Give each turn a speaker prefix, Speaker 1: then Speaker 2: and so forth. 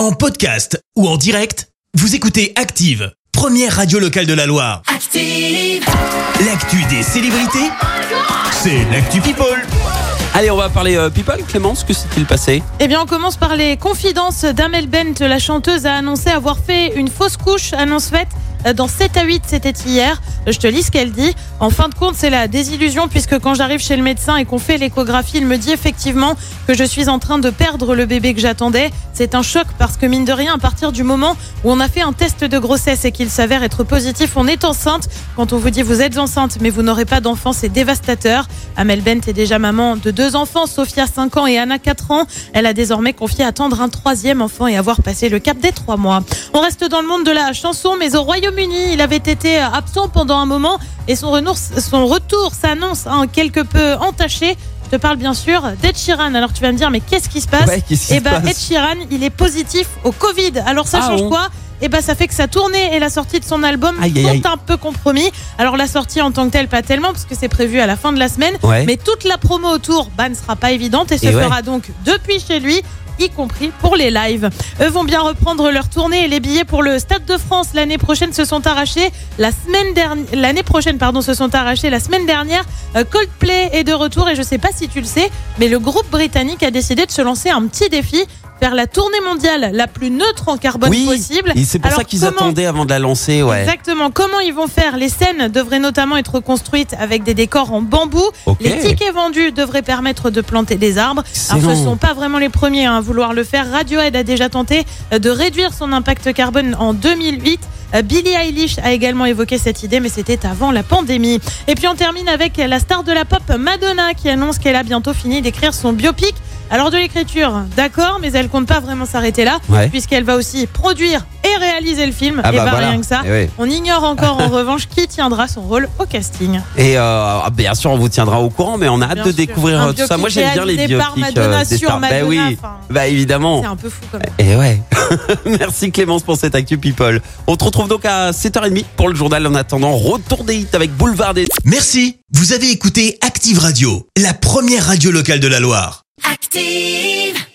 Speaker 1: En podcast ou en direct, vous écoutez Active, première radio locale de la Loire.
Speaker 2: Active.
Speaker 1: L'actu des célébrités, c'est l'actu People.
Speaker 3: Allez, on va parler euh, people. Clémence, que s'est-il passé?
Speaker 4: Eh bien, on commence par les confidences d'Amel Bent. La chanteuse a annoncé avoir fait une fausse couche, annonce faite dans 7 à 8, c'était hier. Je te lis ce qu'elle dit. En fin de compte, c'est la désillusion puisque quand j'arrive chez le médecin et qu'on fait l'échographie, il me dit effectivement que je suis en train de perdre le bébé que j'attendais. C'est un choc parce que mine de rien, à partir du moment où on a fait un test de grossesse et qu'il s'avère être positif, on est enceinte. Quand on vous dit vous êtes enceinte mais vous n'aurez pas d'enfant, c'est dévastateur. Amel Bent est déjà maman de deux enfants, Sophia 5 ans et Anna 4 ans. Elle a désormais confié attendre un troisième enfant et avoir passé le cap des trois mois. On reste dans le monde de la chanson, mais au Royaume-Uni, il avait été absent pendant un moment et son, retour s'annonce hein, quelque peu entaché. Je te parle bien sûr d'Ed Sheeran. Alors tu vas me dire, mais qu'est-ce qui se passe?
Speaker 3: Ouais,
Speaker 4: Eh ben, Ed Sheeran, il est positif au Covid. Alors ça
Speaker 3: Ah
Speaker 4: change quoi? Eh ben, ça fait que sa tournée et la sortie de son album
Speaker 3: Aïe,
Speaker 4: sont
Speaker 3: aïe.
Speaker 4: un peu compromis. Alors la sortie en tant que telle, pas tellement, parce que c'est prévu à la fin de la semaine.
Speaker 3: Ouais.
Speaker 4: Mais toute la promo autour, bah, ne sera pas évidente et se
Speaker 3: Et ouais.
Speaker 4: fera donc depuis chez lui y compris pour les lives. Eux vont bien reprendre leur tournée et les billets pour le Stade de France l'année prochaine se sont arrachés. La semaine dernière, l'année prochaine, pardon, se sont arrachés la semaine dernière. Euh, Coldplay est de retour et je sais pas si tu le sais, mais le groupe britannique a décidé de se lancer un petit défi, faire la tournée mondiale la plus neutre en carbone
Speaker 3: Oui,
Speaker 4: possible.
Speaker 3: c'est pour
Speaker 4: Alors,
Speaker 3: ça qu'ils
Speaker 4: comment-
Speaker 3: attendaient avant de la lancer, ouais.
Speaker 4: Exactement. Comment ils vont faire? Les scènes devraient notamment être construites avec des décors en bambou. Les tickets vendus devraient permettre de planter des arbres. Alors, ce ne sont pas vraiment les premiers à vouloir le faire. Radiohead a déjà tenté de réduire son impact carbone en 2008. Euh, Billie Eilish a également évoqué cette idée, mais c'était avant la pandémie. Et puis on termine avec la star de la pop Madonna qui annonce qu'elle a bientôt fini d'écrire son biopic. Alors de l'écriture, d'accord, mais elle compte pas vraiment s'arrêter là,
Speaker 3: Ouais.
Speaker 4: puisqu'elle va aussi produire et réaliser le film.
Speaker 3: Ah
Speaker 4: et
Speaker 3: bah
Speaker 4: pas
Speaker 3: voilà.
Speaker 4: rien que ça.
Speaker 3: Eh.
Speaker 4: On ignore encore en revanche qui tiendra son rôle au casting.
Speaker 3: Et euh, bien sûr, on vous tiendra au courant, mais on a hâte
Speaker 4: Bien
Speaker 3: de
Speaker 4: sûr.
Speaker 3: découvrir
Speaker 4: Un
Speaker 3: euh, tout ça. Moi, j'aime bien les biopics
Speaker 4: Madonna
Speaker 3: des
Speaker 4: sur
Speaker 3: stars. Bah
Speaker 4: Madonna,
Speaker 3: oui,
Speaker 4: enfin,
Speaker 3: bah évidemment.
Speaker 4: C'est un peu fou quand même.
Speaker 3: Et ouais. Merci Clémence pour cette actu people. On te retrouve donc à 7h30 pour le journal. En attendant, retour des hits avec Boulevard des
Speaker 1: Merci, vous avez écouté Active Radio, la première radio locale de la Loire.
Speaker 2: Active.